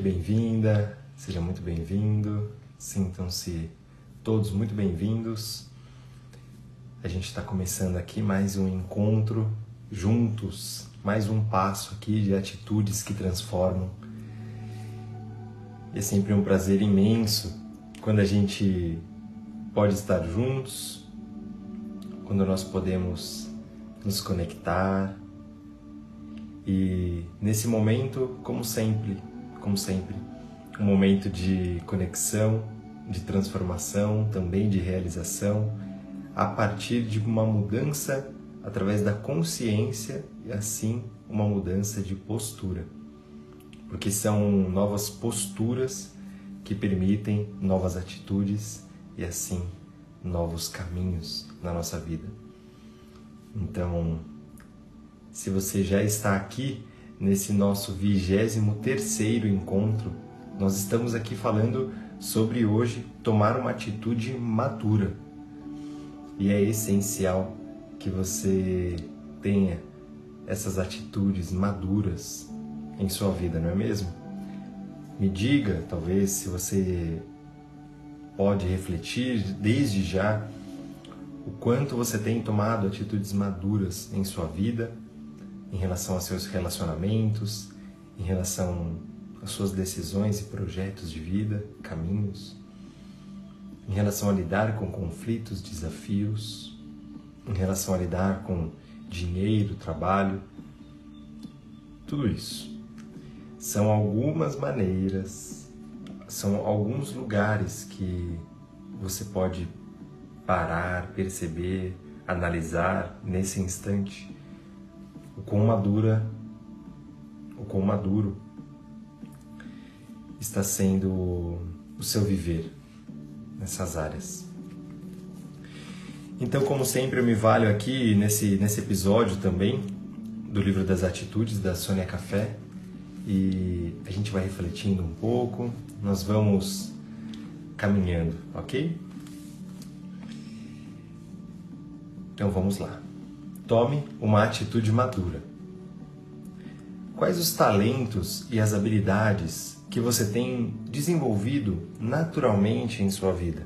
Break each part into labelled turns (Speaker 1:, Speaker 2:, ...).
Speaker 1: Seja bem-vinda, seja muito bem-vindo, sintam-se todos muito bem-vindos. A gente está começando aqui mais um encontro juntos, mais um passo aqui de atitudes que transformam. É sempre um prazer imenso quando a gente pode estar juntos, quando nós podemos nos conectar e nesse momento, como sempre, como sempre, um momento de conexão, de transformação, também de realização, a partir de uma mudança através da consciência e assim uma mudança de postura. Porque são novas posturas que permitem novas atitudes e assim novos caminhos na nossa vida. Então, se você já está aqui nesse nosso vigésimo terceiro encontro, nós estamos aqui falando sobre hoje tomar uma atitude madura. E é essencial que você tenha essas atitudes maduras em sua vida, não é mesmo? Me diga, talvez, se você pode refletir desde já o quanto você tem tomado atitudes maduras em sua vida em relação aos seus relacionamentos, em relação às suas decisões e projetos de vida, caminhos, em relação a lidar com conflitos, desafios, em relação a lidar com dinheiro, trabalho, tudo isso. São algumas maneiras, são alguns lugares que você pode parar, perceber, analisar nesse instante o quão madura, o quão maduro está sendo o seu viver nessas áreas. Então, como sempre, eu me valho aqui nesse, nesse episódio também do livro das atitudes da Sônia Café e a gente vai refletindo um pouco, nós vamos caminhando, ok? Então vamos lá. Tome uma atitude madura. Quais os talentos e as habilidades que você tem desenvolvido naturalmente em sua vida?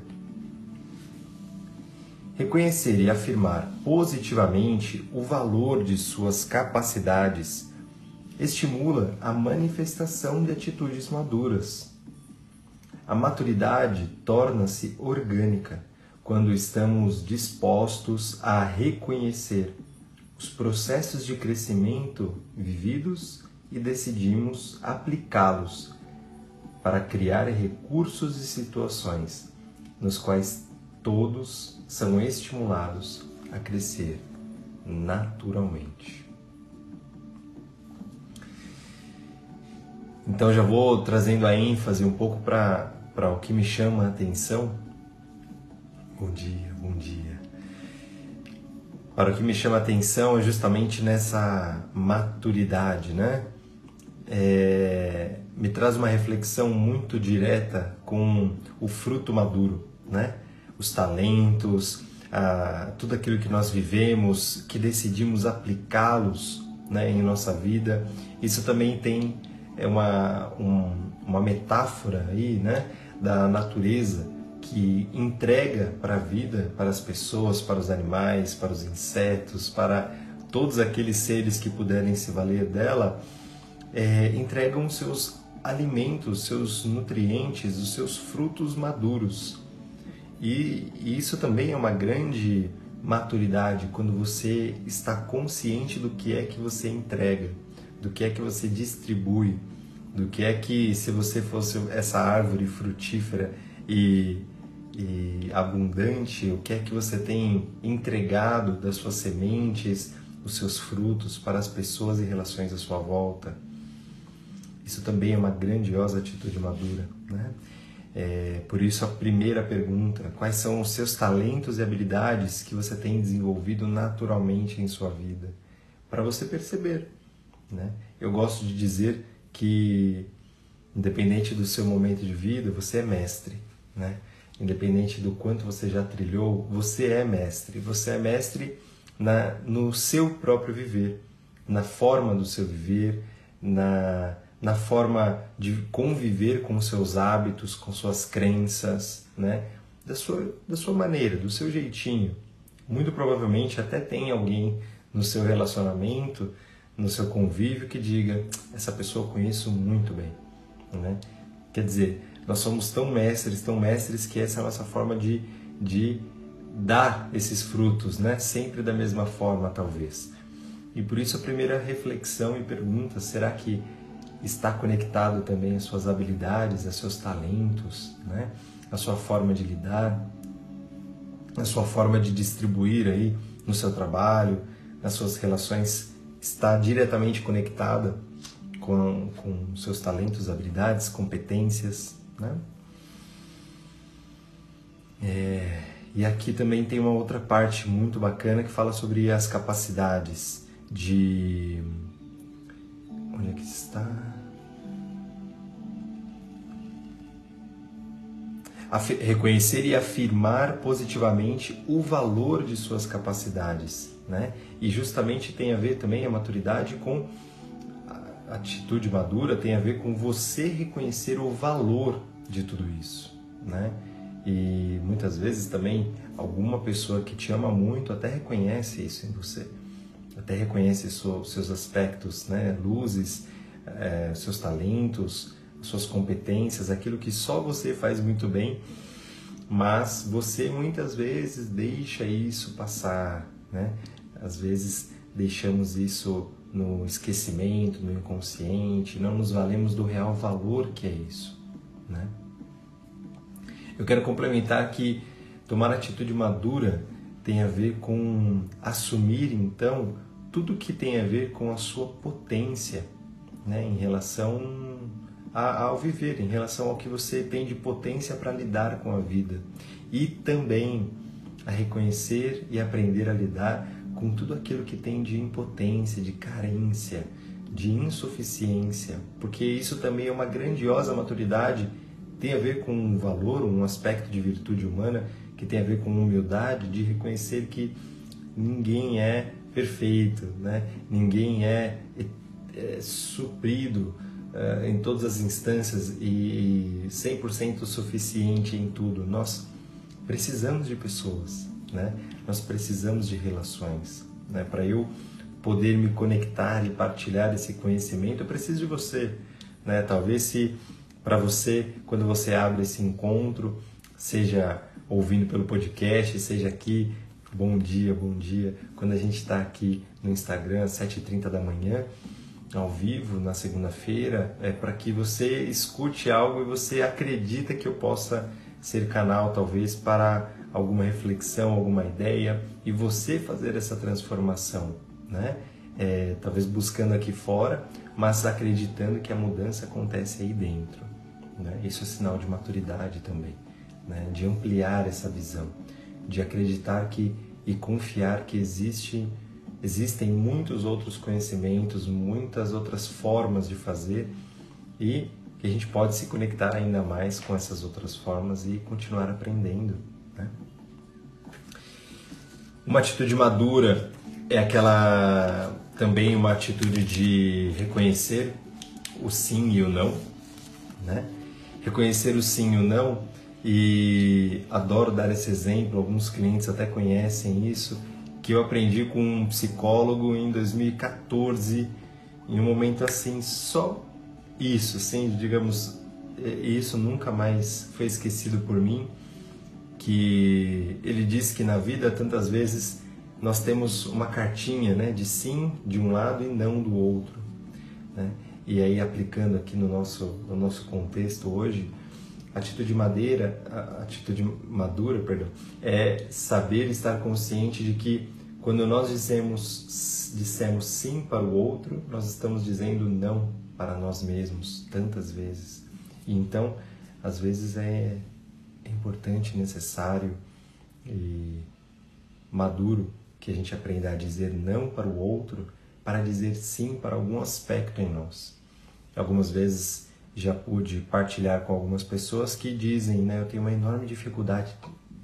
Speaker 1: Reconhecer e afirmar positivamente o valor de suas capacidades estimula a manifestação de atitudes maduras. A maturidade torna-se orgânica quando estamos dispostos a reconhecer os processos de crescimento vividos e decidimos aplicá-los para criar recursos e situações nos quais todos são estimulados a crescer naturalmente. Então já vou trazendo a ênfase um pouco para o que me chama a atenção. Bom dia, bom dia. Para o que me chama a atenção é justamente nessa maturidade, né? É, me traz uma reflexão muito direta com o fruto maduro, né? Os talentos, a, tudo aquilo que nós vivemos, que decidimos aplicá-los né, em nossa vida. Isso também tem é uma, um, uma metáfora aí, né? Da natureza que entrega para a vida, para as pessoas, para os animais, para os insetos, para todos aqueles seres que puderem se valer dela, é, entregam seus alimentos, seus nutrientes, os seus frutos maduros. E, e isso também é uma grande maturidade quando você está consciente do que é que você entrega, do que é que você distribui, do que é que se você fosse essa árvore frutífera e e abundante, o que é que você tem entregado das suas sementes, os seus frutos para as pessoas e relações à sua volta. Isso também é uma grandiosa atitude madura, né? É, por isso a primeira pergunta: quais são os seus talentos e habilidades que você tem desenvolvido naturalmente em sua vida? Para você perceber, né? Eu gosto de dizer que independente do seu momento de vida, você é mestre, né? Independente do quanto você já trilhou, você é mestre. Você é mestre na, no seu próprio viver. na forma do seu viver, na, na forma de conviver com seus hábitos, com suas crenças, né? da, sua, da sua maneira, do seu jeitinho. Muito provavelmente até tem alguém no seu relacionamento, no seu convívio que diga: essa pessoa eu conheço muito bem. Né? Quer dizer, nós somos tão mestres, tão mestres que essa é a nossa forma de, de dar esses frutos, né? sempre da mesma forma, talvez. E por isso a primeira reflexão e pergunta: será que está conectado também às suas habilidades, aos seus talentos, né? a sua forma de lidar, a sua forma de distribuir aí no seu trabalho, nas suas relações, está diretamente conectada com, com seus talentos, habilidades, competências, né? É, e aqui também tem uma outra parte muito bacana que fala sobre as capacidades de. Onde é que está? reconhecer e afirmar positivamente o valor de suas capacidades, né? E justamente tem a ver também a maturidade com atitude madura, tem a ver com você reconhecer o valor de tudo isso, né? E muitas vezes também alguma pessoa que te ama muito até reconhece isso em você, até reconhece seus aspectos, né? Luzes, é, seus talentos, suas competências, aquilo que só você faz muito bem, mas você muitas vezes deixa isso passar, né? Às vezes deixamos isso no esquecimento, no inconsciente, não nos valemos do real valor que é isso, né? Eu quero complementar que tomar atitude madura tem a ver com assumir então tudo que tem a ver com a sua potência, né, em relação ao viver, em relação ao que você tem de potência para lidar com a vida. E também a reconhecer e aprender a lidar com tudo aquilo que tem de impotência, de carência, de insuficiência, porque isso também é uma grandiosa maturidade, tem a ver com um valor, um aspecto de virtude humana que tem a ver com humildade, de reconhecer que ninguém é perfeito, né? ninguém é, é, é suprido uh, em todas as instâncias e 100% suficiente em tudo. Nós precisamos de pessoas, né? Nós precisamos de relações, né? Para eu poder me conectar e partilhar esse conhecimento, eu preciso de você, né? Talvez se para você, quando você abre esse encontro, seja ouvindo pelo podcast, seja aqui, bom dia, bom dia, quando a gente está aqui no Instagram às 7h30 da manhã, ao vivo na segunda-feira é para que você escute algo e você acredita que eu possa ser canal talvez para alguma reflexão, alguma ideia e você fazer essa transformação, né? É, talvez buscando aqui fora, mas acreditando que a mudança acontece aí dentro. Né? Isso é sinal de maturidade também, né? de ampliar essa visão, de acreditar que e confiar que existe Existem muitos outros conhecimentos, muitas outras formas de fazer e que a gente pode se conectar ainda mais com essas outras formas e continuar aprendendo. Né? Uma atitude madura é aquela também uma atitude de reconhecer o sim e o não, né? Reconhecer o sim e o não e adoro dar esse exemplo, alguns clientes até conhecem isso que eu aprendi com um psicólogo em 2014, em um momento assim, só isso, assim, digamos, isso nunca mais foi esquecido por mim, que ele disse que na vida tantas vezes nós temos uma cartinha, né, de sim de um lado e não do outro, né? E aí aplicando aqui no nosso no nosso contexto hoje, atitude madeira, atitude madura, perdão, é saber estar consciente de que quando nós dizemos, dissemos sim para o outro, nós estamos dizendo não para nós mesmos tantas vezes. E então, às vezes é, é importante, necessário e maduro que a gente aprenda a dizer não para o outro para dizer sim para algum aspecto em nós. Algumas vezes já pude partilhar com algumas pessoas que dizem, né, eu tenho uma enorme dificuldade,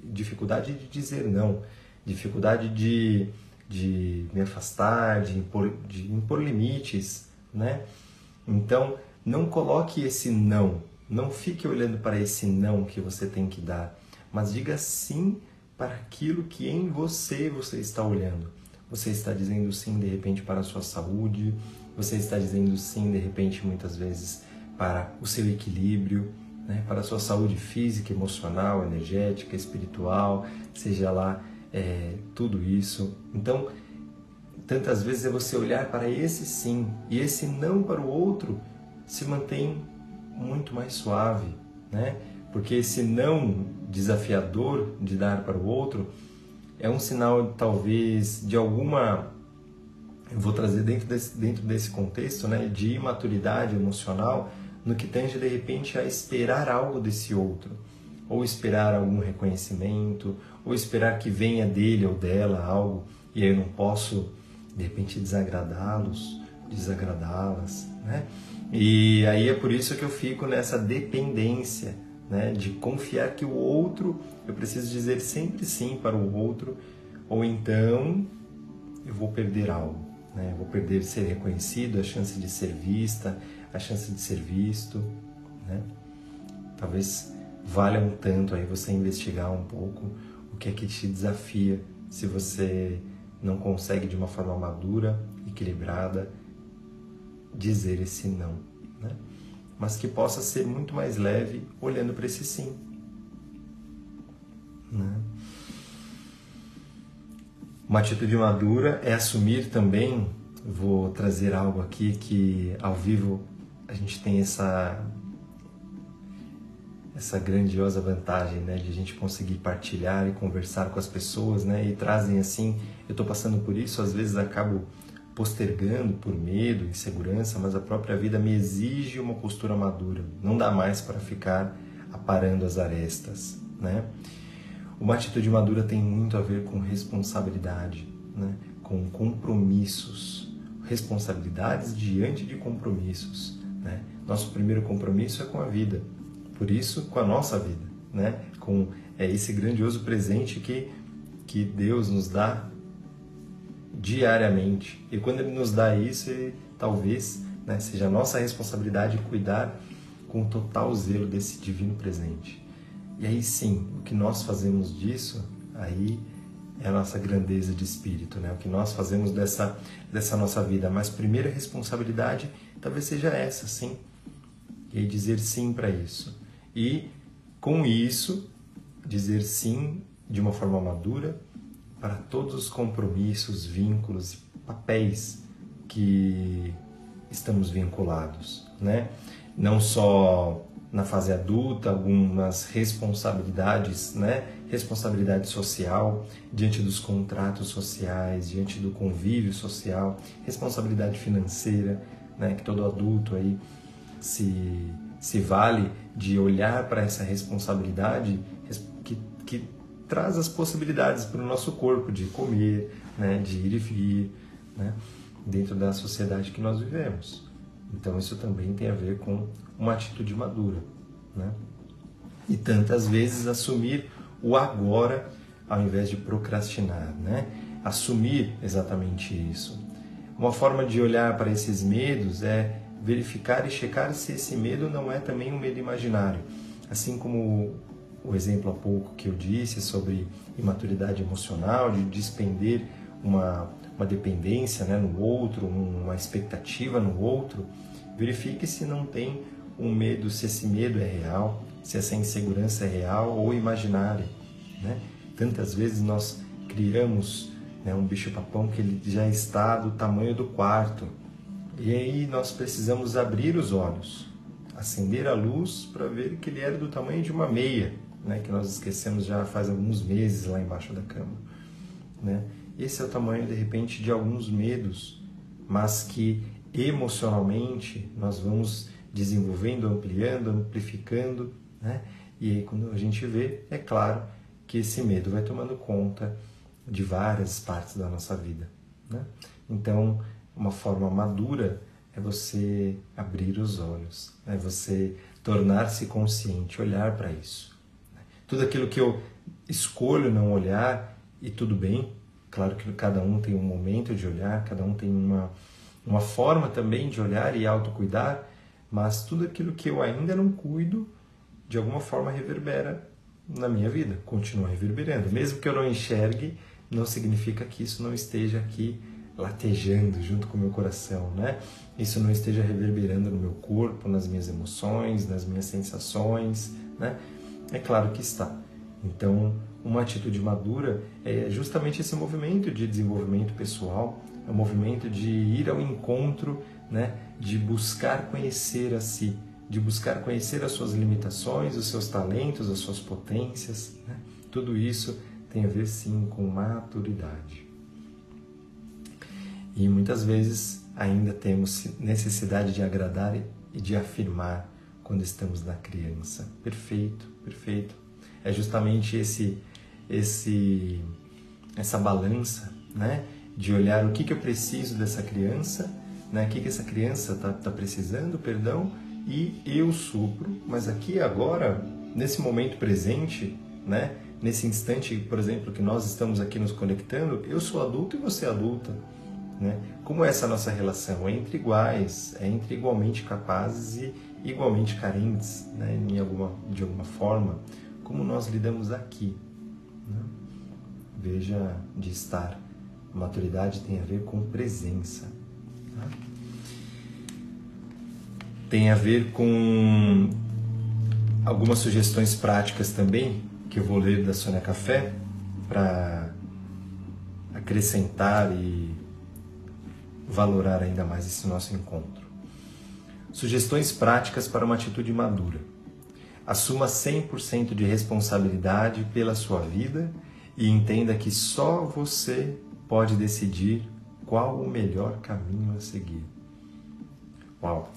Speaker 1: dificuldade de dizer não dificuldade de, de me afastar, de impor, de impor limites, né? Então, não coloque esse não, não fique olhando para esse não que você tem que dar, mas diga sim para aquilo que em você você está olhando. Você está dizendo sim de repente para a sua saúde, você está dizendo sim de repente muitas vezes para o seu equilíbrio, né? para a sua saúde física, emocional, energética, espiritual, seja lá é, tudo isso. Então, tantas vezes é você olhar para esse sim e esse não para o outro se mantém muito mais suave, né? Porque esse não desafiador de dar para o outro é um sinal talvez de alguma eu vou trazer dentro desse, dentro desse contexto, né, de imaturidade emocional no que tange de repente a esperar algo desse outro, ou esperar algum reconhecimento, ou esperar que venha dele ou dela algo e aí eu não posso de repente desagradá-los, desagradá-las, né? E aí é por isso que eu fico nessa dependência, né, de confiar que o outro, eu preciso dizer sempre sim para o outro, ou então eu vou perder algo, né? Eu vou perder ser reconhecido, a chance de ser vista, a chance de ser visto, né? Talvez valha um tanto aí você investigar um pouco o que é que te desafia se você não consegue de uma forma madura, equilibrada, dizer esse não, né? mas que possa ser muito mais leve olhando para esse sim. Né? Uma atitude madura é assumir também, vou trazer algo aqui que ao vivo a gente tem essa essa grandiosa vantagem, né, de a gente conseguir partilhar e conversar com as pessoas, né, e trazem assim, eu estou passando por isso, às vezes acabo postergando por medo, insegurança, mas a própria vida me exige uma postura madura. Não dá mais para ficar aparando as arestas, né? Uma atitude madura tem muito a ver com responsabilidade, né? com compromissos, responsabilidades diante de compromissos. Né? Nosso primeiro compromisso é com a vida, por isso com a nossa vida, né? com é, esse grandioso presente que, que Deus nos dá diariamente. E quando Ele nos dá isso, ele, talvez né, seja nossa responsabilidade cuidar com total zelo desse divino presente. E aí sim, o que nós fazemos disso, aí é a nossa grandeza de espírito, né? O que nós fazemos dessa, dessa nossa vida. Mas primeira responsabilidade talvez seja essa, sim. E dizer sim para isso. E com isso, dizer sim de uma forma madura, para todos os compromissos, vínculos e papéis que estamos vinculados, né? Não só na fase adulta, algumas responsabilidades, né? Responsabilidade social diante dos contratos sociais, diante do convívio social, responsabilidade financeira, né? Que todo adulto aí se se vale de olhar para essa responsabilidade que, que traz as possibilidades para o nosso corpo de comer, né, de ir e vir, né, dentro da sociedade que nós vivemos. Então isso também tem a ver com uma atitude madura, né? E tantas vezes assumir o agora ao invés de procrastinar, né? Assumir exatamente isso. Uma forma de olhar para esses medos é verificar e checar se esse medo não é também um medo imaginário. Assim como o exemplo há pouco que eu disse sobre imaturidade emocional, de despender uma, uma dependência né, no outro, uma expectativa no outro, verifique se não tem um medo, se esse medo é real, se essa insegurança é real ou imaginária. Né? Tantas vezes nós criamos né, um bicho-papão que ele já está do tamanho do quarto, e aí nós precisamos abrir os olhos, acender a luz para ver que ele era do tamanho de uma meia né, que nós esquecemos já faz alguns meses lá embaixo da cama. Né? Esse é o tamanho, de repente, de alguns medos, mas que emocionalmente nós vamos desenvolvendo, ampliando, amplificando, né? E aí quando a gente vê, é claro que esse medo vai tomando conta de várias partes da nossa vida, né? Então, uma forma madura é você abrir os olhos, é você tornar-se consciente, olhar para isso tudo aquilo que eu escolho não olhar e tudo bem, Claro que cada um tem um momento de olhar, cada um tem uma, uma forma também de olhar e autocuidar, mas tudo aquilo que eu ainda não cuido, de alguma forma reverbera na minha vida, continua reverberando. Mesmo que eu não enxergue, não significa que isso não esteja aqui latejando junto com o meu coração, né? Isso não esteja reverberando no meu corpo, nas minhas emoções, nas minhas sensações, né? É claro que está. Então, uma atitude madura é justamente esse movimento de desenvolvimento pessoal, é um movimento de ir ao encontro, né? De buscar conhecer a si, de buscar conhecer as suas limitações, os seus talentos, as suas potências, né? Tudo isso tem a ver sim com maturidade. E muitas vezes ainda temos necessidade de agradar e de afirmar quando estamos na criança. Perfeito, perfeito. É justamente esse esse essa balança, né, de olhar o que que eu preciso dessa criança, né, o que que essa criança tá, tá precisando, perdão, e eu supro, mas aqui agora, nesse momento presente, né, nesse instante, por exemplo, que nós estamos aqui nos conectando, eu sou adulto e você é adulta. Né? Como é essa nossa relação? É entre iguais, é entre igualmente capazes e igualmente carentes, né? em alguma, de alguma forma. Como nós lidamos aqui? Né? Veja de estar. Maturidade tem a ver com presença. Tá? Tem a ver com algumas sugestões práticas também que eu vou ler da Sônia Café para acrescentar e valorar ainda mais esse nosso encontro. Sugestões práticas para uma atitude madura. Assuma 100% de responsabilidade pela sua vida e entenda que só você pode decidir qual o melhor caminho a seguir. Uau!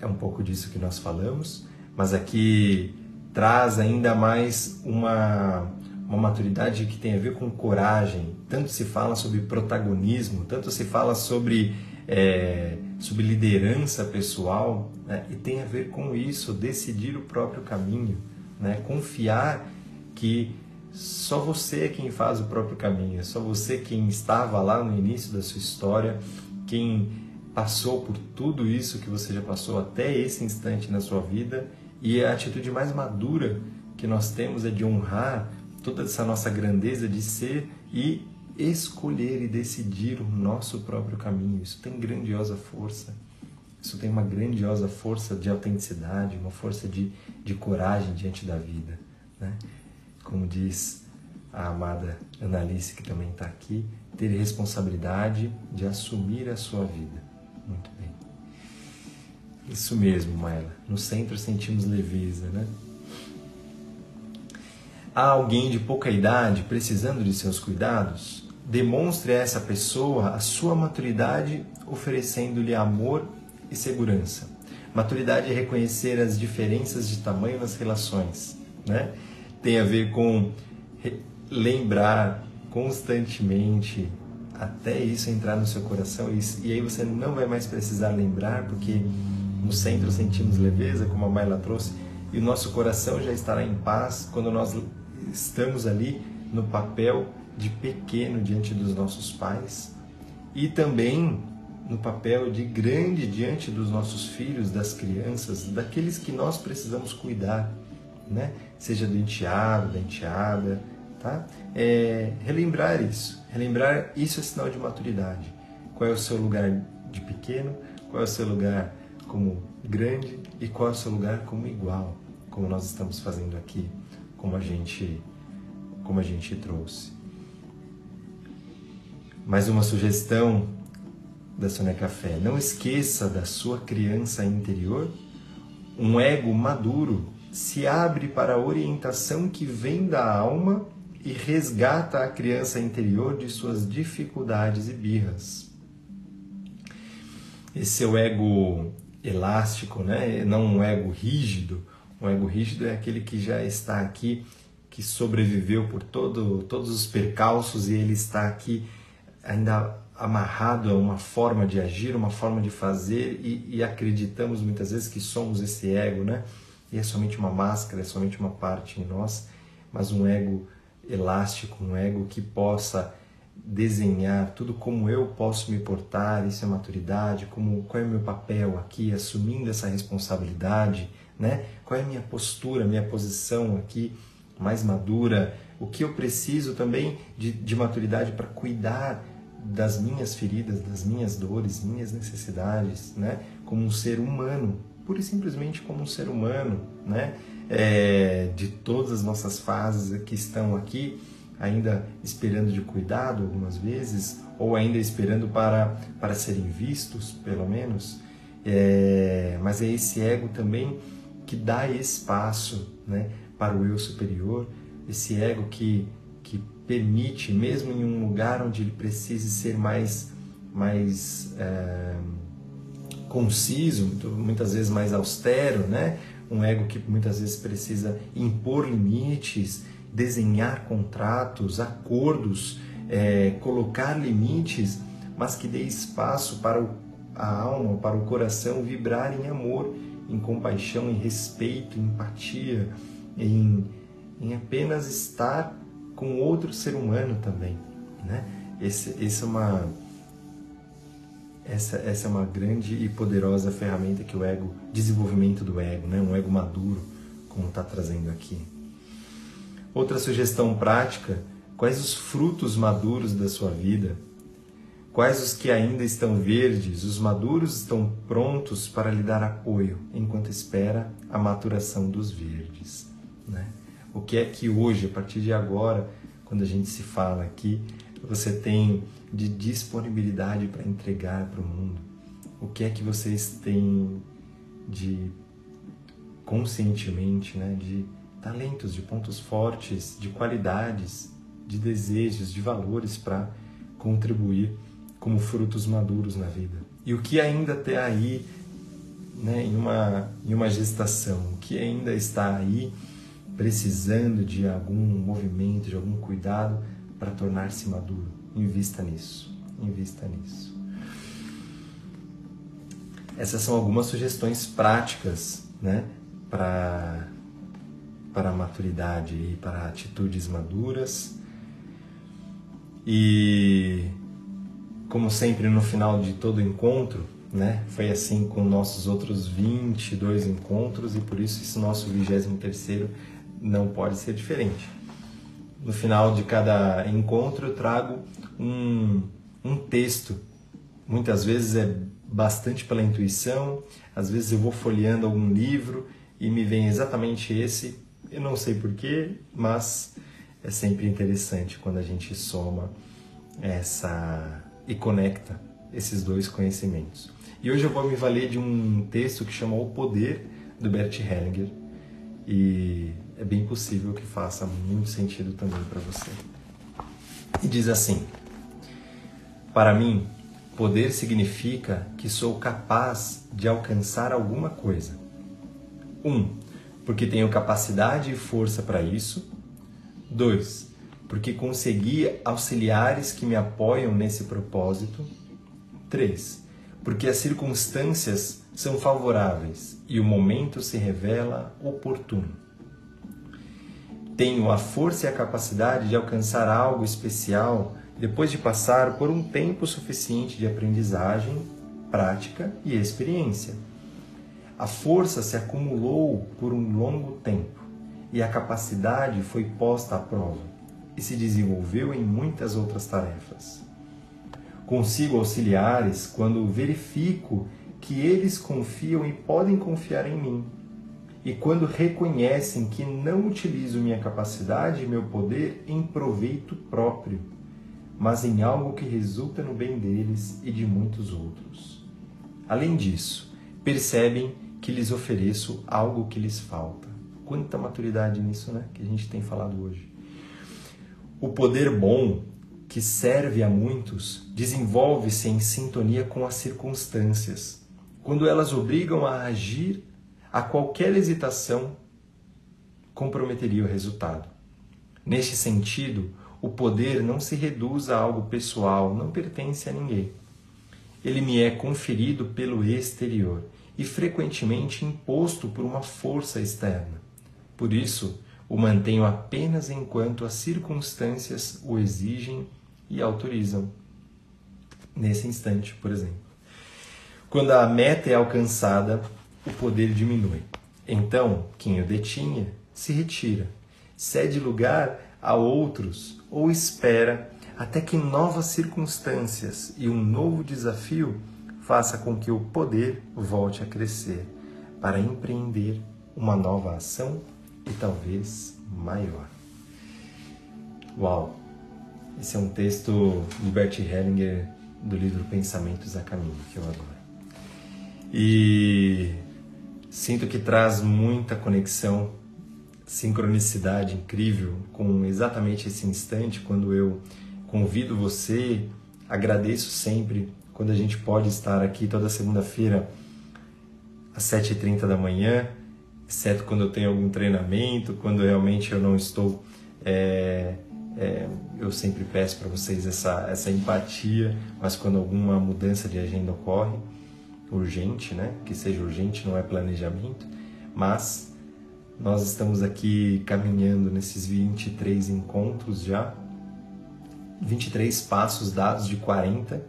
Speaker 1: É um pouco disso que nós falamos, mas aqui traz ainda mais uma uma maturidade que tem a ver com coragem. Tanto se fala sobre protagonismo, tanto se fala sobre, é, sobre liderança pessoal, né? e tem a ver com isso, decidir o próprio caminho, né? confiar que só você é quem faz o próprio caminho, é só você quem estava lá no início da sua história, quem passou por tudo isso que você já passou até esse instante na sua vida, e a atitude mais madura que nós temos é de honrar toda essa nossa grandeza de ser e escolher e decidir o nosso próprio caminho. Isso tem grandiosa força. Isso tem uma grandiosa força de autenticidade, uma força de, de coragem diante da vida. Né? Como diz a amada Annalise, que também está aqui, ter responsabilidade de assumir a sua vida. Muito bem. Isso mesmo, Maela. No centro sentimos leveza, né? há alguém de pouca idade precisando de seus cuidados, demonstre a essa pessoa a sua maturidade oferecendo-lhe amor e segurança. Maturidade é reconhecer as diferenças de tamanho nas relações, né? Tem a ver com lembrar constantemente até isso entrar no seu coração e, aí você não vai mais precisar lembrar porque no centro sentimos leveza, como a Maila trouxe, e o nosso coração já estará em paz quando nós estamos ali no papel de pequeno diante dos nossos pais e também no papel de grande diante dos nossos filhos, das crianças, daqueles que nós precisamos cuidar, né? Seja do enteado, da enteada, tá? É, relembrar isso, relembrar isso é sinal de maturidade. Qual é o seu lugar de pequeno? Qual é o seu lugar como grande e qual é o seu lugar como igual, como nós estamos fazendo aqui como a gente como a gente trouxe. Mais uma sugestão da Sônia Café: não esqueça da sua criança interior. Um ego maduro se abre para a orientação que vem da alma e resgata a criança interior de suas dificuldades e birras. Esse seu ego elástico, né? não um ego rígido, um ego rígido é aquele que já está aqui, que sobreviveu por todo, todos os percalços e ele está aqui ainda amarrado a uma forma de agir, uma forma de fazer e, e acreditamos muitas vezes que somos esse ego, né? E é somente uma máscara, é somente uma parte em nós, mas um ego elástico, um ego que possa desenhar tudo como eu posso me portar, isso é maturidade, como qual é o meu papel aqui, assumindo essa responsabilidade, né? Qual é a minha postura, minha posição aqui mais madura, o que eu preciso também de, de maturidade para cuidar das minhas feridas, das minhas dores, minhas necessidades, né? Como um ser humano, pura e simplesmente como um ser humano, né? É, de todas as nossas fases que estão aqui, ainda esperando de cuidado algumas vezes, ou ainda esperando para, para serem vistos, pelo menos. É, mas é esse ego também que dá espaço né, para o eu superior, esse ego que, que permite, mesmo em um lugar onde ele precise ser mais, mais é, conciso, muitas vezes mais austero, né? um ego que muitas vezes precisa impor limites, desenhar contratos, acordos, é, colocar limites, mas que dê espaço para a alma, para o coração vibrar em amor, em compaixão, em respeito, em empatia, em, em apenas estar com outro ser humano também. Né? Esse, esse é uma, essa, essa é uma grande e poderosa ferramenta que o ego, desenvolvimento do ego, né? um ego maduro, como está trazendo aqui. Outra sugestão prática: quais os frutos maduros da sua vida? Quais os que ainda estão verdes? Os maduros estão prontos para lhe dar apoio enquanto espera a maturação dos verdes. Né? O que é que hoje, a partir de agora, quando a gente se fala aqui, você tem de disponibilidade para entregar para o mundo? O que é que vocês têm de conscientemente, né, de talentos, de pontos fortes, de qualidades, de desejos, de valores para contribuir como frutos maduros na vida. E o que ainda está aí né, em, uma, em uma gestação, o que ainda está aí precisando de algum movimento, de algum cuidado para tornar-se maduro. Invista nisso, invista nisso. Essas são algumas sugestões práticas né, para para a maturidade e para atitudes maduras. E como sempre no final de todo encontro, né? Foi assim com nossos outros 22 encontros e por isso esse nosso 23º não pode ser diferente. No final de cada encontro eu trago um, um texto. Muitas vezes é bastante pela intuição, às vezes eu vou folheando algum livro e me vem exatamente esse eu não sei porquê, mas é sempre interessante quando a gente soma essa e conecta esses dois conhecimentos. E hoje eu vou me valer de um texto que chama O Poder, do Bert Hellinger, e é bem possível que faça muito sentido também para você. E diz assim: Para mim, poder significa que sou capaz de alcançar alguma coisa. 1. Um, porque tenho capacidade e força para isso. 2. Porque consegui auxiliares que me apoiam nesse propósito. 3. Porque as circunstâncias são favoráveis e o momento se revela oportuno. Tenho a força e a capacidade de alcançar algo especial depois de passar por um tempo suficiente de aprendizagem, prática e experiência a força se acumulou por um longo tempo e a capacidade foi posta à prova e se desenvolveu em muitas outras tarefas. Consigo auxiliares quando verifico que eles confiam e podem confiar em mim, e quando reconhecem que não utilizo minha capacidade e meu poder em proveito próprio, mas em algo que resulta no bem deles e de muitos outros. Além disso, percebem que lhes ofereço algo que lhes falta. Quanta maturidade nisso, né? Que a gente tem falado hoje. O poder bom que serve a muitos desenvolve-se em sintonia com as circunstâncias. Quando elas obrigam a agir, a qualquer hesitação comprometeria o resultado. Neste sentido, o poder não se reduz a algo pessoal, não pertence a ninguém. Ele me é conferido pelo exterior e frequentemente imposto por uma força externa. Por isso, o mantenho apenas enquanto as circunstâncias o exigem e autorizam nesse instante, por exemplo. Quando a meta é alcançada, o poder diminui. Então, quem o detinha se retira, cede lugar a outros ou espera até que novas circunstâncias e um novo desafio faça com que o poder volte a crescer para empreender uma nova ação e talvez maior. Uau! Esse é um texto de Bert Hellinger do livro Pensamentos a Caminho, que eu adoro. E sinto que traz muita conexão, sincronicidade incrível com exatamente esse instante quando eu convido você, agradeço sempre quando a gente pode estar aqui toda segunda-feira às 7h30 da manhã, exceto quando eu tenho algum treinamento, quando realmente eu não estou. É, é, eu sempre peço para vocês essa, essa empatia, mas quando alguma mudança de agenda ocorre, urgente, né? Que seja urgente, não é planejamento, mas nós estamos aqui caminhando nesses 23 encontros já, 23 passos dados de 40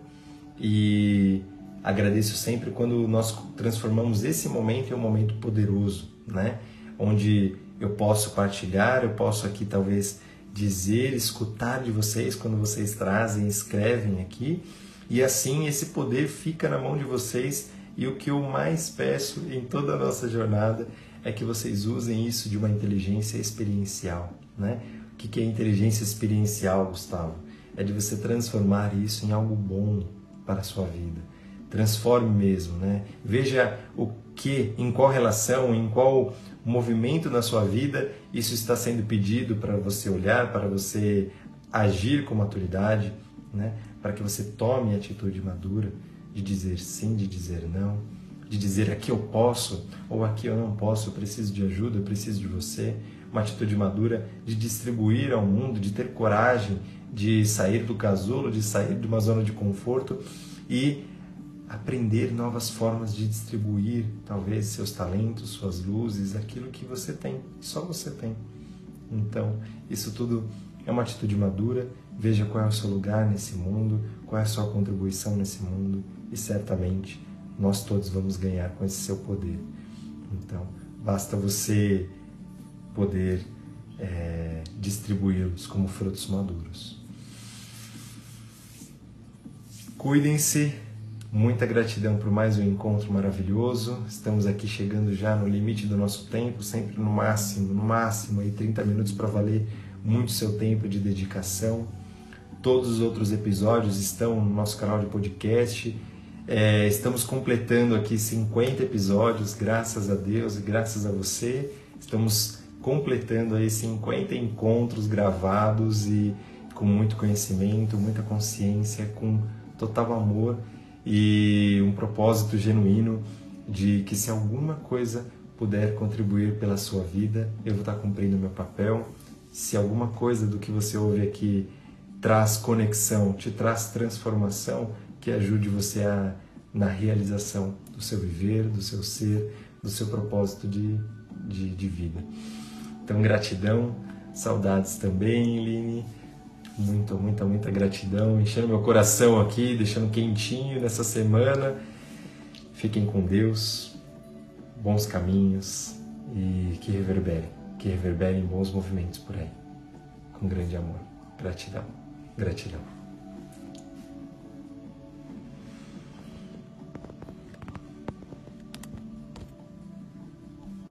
Speaker 1: e agradeço sempre quando nós transformamos esse momento em um momento poderoso, né? Onde eu posso partilhar, eu posso aqui talvez dizer, escutar de vocês quando vocês trazem, escrevem aqui, e assim esse poder fica na mão de vocês. E o que eu mais peço em toda a nossa jornada é que vocês usem isso de uma inteligência experiencial, né? O que é inteligência experiencial, Gustavo? É de você transformar isso em algo bom para a sua vida. Transforme mesmo, né? Veja o que, em qual relação, em qual movimento na sua vida isso está sendo pedido para você olhar, para você agir com maturidade, né? Para que você tome a atitude madura de dizer sim, de dizer não, de dizer aqui eu posso ou aqui eu não posso, eu preciso de ajuda, eu preciso de você. Uma atitude madura de distribuir ao mundo, de ter coragem de sair do casulo, de sair de uma zona de conforto e aprender novas formas de distribuir, talvez, seus talentos, suas luzes, aquilo que você tem, só você tem. Então, isso tudo é uma atitude madura. Veja qual é o seu lugar nesse mundo, qual é a sua contribuição nesse mundo e certamente nós todos vamos ganhar com esse seu poder. Então, basta você poder é, distribuí-los como frutos maduros. Cuidem-se Muita gratidão por mais um encontro maravilhoso. Estamos aqui chegando já no limite do nosso tempo, sempre no máximo, no máximo aí 30 minutos para valer muito seu tempo de dedicação. Todos os outros episódios estão no nosso canal de podcast. É, estamos completando aqui 50 episódios, graças a Deus e graças a você. Estamos completando aí 50 encontros gravados e com muito conhecimento, muita consciência, com total amor e um propósito genuíno de que se alguma coisa puder contribuir pela sua vida, eu vou estar cumprindo meu papel. Se alguma coisa do que você ouve aqui traz conexão, te traz transformação, que ajude você a, na realização do seu viver, do seu ser, do seu propósito de, de, de vida. Então, gratidão, saudades também, Line. Muita, muita, muita gratidão, enchendo meu coração aqui, deixando quentinho nessa semana. Fiquem com Deus, bons caminhos e que reverberem, que reverberem bons movimentos por aí. Com grande amor. Gratidão, gratidão.